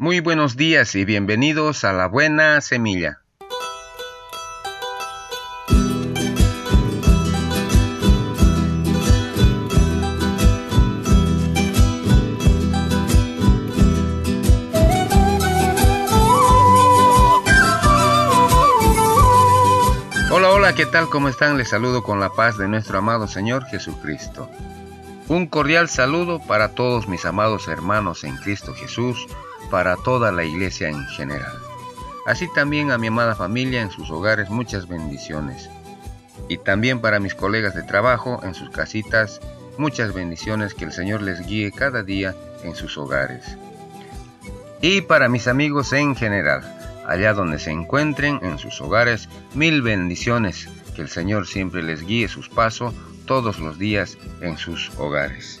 Muy buenos días y bienvenidos a la buena semilla. Hola, hola, ¿qué tal? ¿Cómo están? Les saludo con la paz de nuestro amado Señor Jesucristo. Un cordial saludo para todos mis amados hermanos en Cristo Jesús, para toda la iglesia en general. Así también a mi amada familia en sus hogares muchas bendiciones. Y también para mis colegas de trabajo en sus casitas muchas bendiciones que el Señor les guíe cada día en sus hogares. Y para mis amigos en general allá donde se encuentren en sus hogares, mil bendiciones, que el Señor siempre les guíe sus pasos todos los días en sus hogares.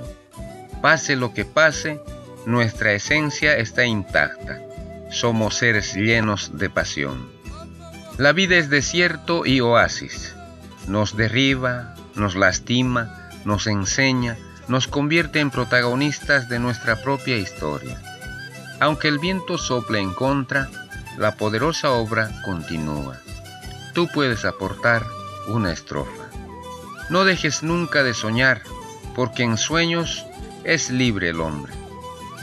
Pase lo que pase, nuestra esencia está intacta. Somos seres llenos de pasión. La vida es desierto y oasis. Nos derriba, nos lastima, nos enseña, nos convierte en protagonistas de nuestra propia historia. Aunque el viento sople en contra, la poderosa obra continúa. Tú puedes aportar una estrofa. No dejes nunca de soñar, porque en sueños es libre el hombre.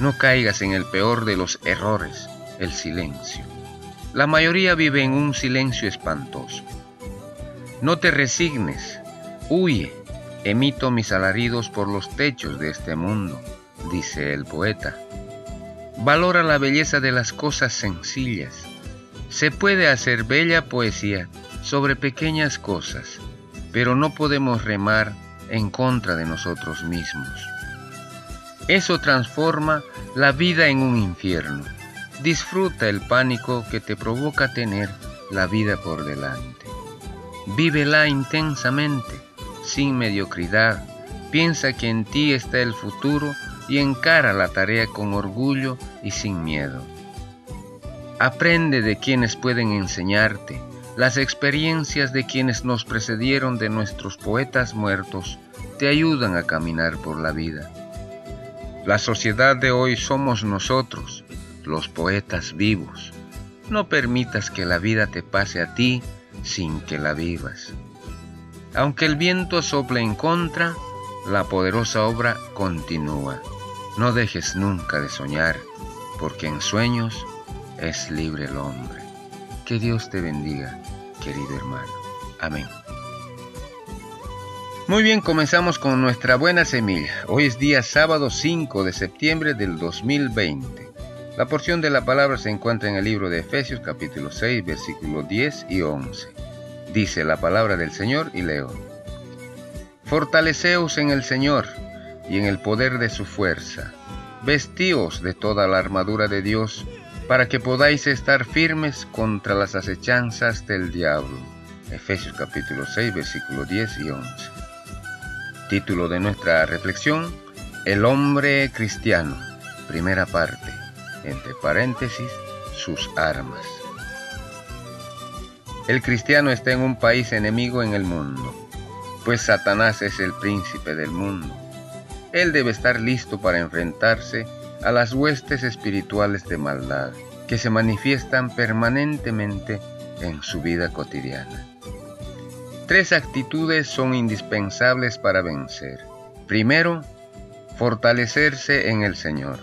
No caigas en el peor de los errores, el silencio. La mayoría vive en un silencio espantoso. No te resignes, huye, emito mis alaridos por los techos de este mundo, dice el poeta. Valora la belleza de las cosas sencillas. Se puede hacer bella poesía sobre pequeñas cosas, pero no podemos remar en contra de nosotros mismos. Eso transforma la vida en un infierno. Disfruta el pánico que te provoca tener la vida por delante. Vívela intensamente, sin mediocridad. Piensa que en ti está el futuro y encara la tarea con orgullo y sin miedo. Aprende de quienes pueden enseñarte, las experiencias de quienes nos precedieron de nuestros poetas muertos te ayudan a caminar por la vida. La sociedad de hoy somos nosotros, los poetas vivos. No permitas que la vida te pase a ti sin que la vivas. Aunque el viento sople en contra, la poderosa obra continúa. No dejes nunca de soñar, porque en sueños es libre el hombre. Que Dios te bendiga, querido hermano. Amén. Muy bien, comenzamos con nuestra buena semilla. Hoy es día sábado 5 de septiembre del 2020. La porción de la palabra se encuentra en el libro de Efesios capítulo 6 versículos 10 y 11. Dice la palabra del Señor y leo. Fortaleceos en el Señor y en el poder de su fuerza. Vestíos de toda la armadura de Dios, para que podáis estar firmes contra las acechanzas del diablo. Efesios capítulo 6, versículos 10 y 11. Título de nuestra reflexión, El hombre cristiano, primera parte, entre paréntesis, sus armas. El cristiano está en un país enemigo en el mundo, pues Satanás es el príncipe del mundo él debe estar listo para enfrentarse a las huestes espirituales de maldad que se manifiestan permanentemente en su vida cotidiana. Tres actitudes son indispensables para vencer. Primero, fortalecerse en el Señor,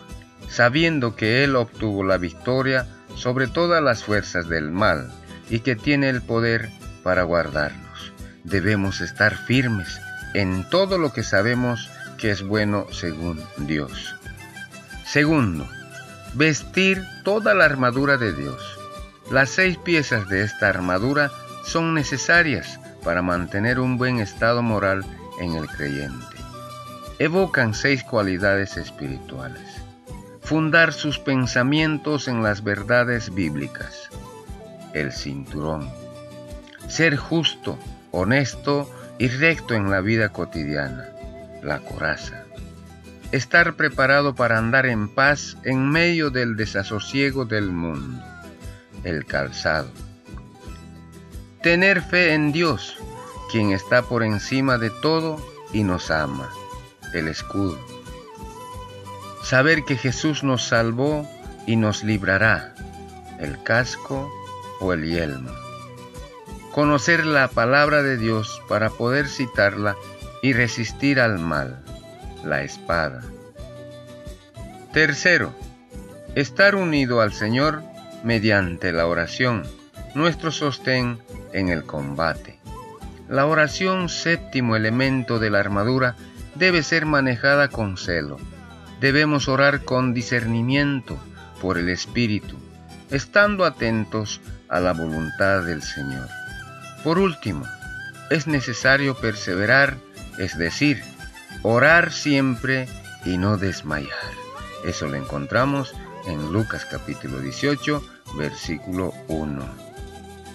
sabiendo que Él obtuvo la victoria sobre todas las fuerzas del mal y que tiene el poder para guardarnos. Debemos estar firmes en todo lo que sabemos que es bueno según Dios. Segundo, vestir toda la armadura de Dios. Las seis piezas de esta armadura son necesarias para mantener un buen estado moral en el creyente. Evocan seis cualidades espirituales. fundar sus pensamientos en las verdades bíblicas. El cinturón. Ser justo, honesto y recto en la vida cotidiana. La coraza. Estar preparado para andar en paz en medio del desasosiego del mundo. El calzado. Tener fe en Dios, quien está por encima de todo y nos ama. El escudo Saber que Jesús nos salvó y nos librará, el casco o el yelmo. Conocer la palabra de Dios para poder citarla y resistir al mal, la espada. Tercero, estar unido al Señor mediante la oración, nuestro sostén en el combate. La oración, séptimo elemento de la armadura, debe ser manejada con celo debemos orar con discernimiento por el Espíritu, estando atentos a la voluntad del Señor. Por último, es necesario perseverar, es decir, orar siempre y no desmayar. Eso lo encontramos en Lucas capítulo 18, versículo 1.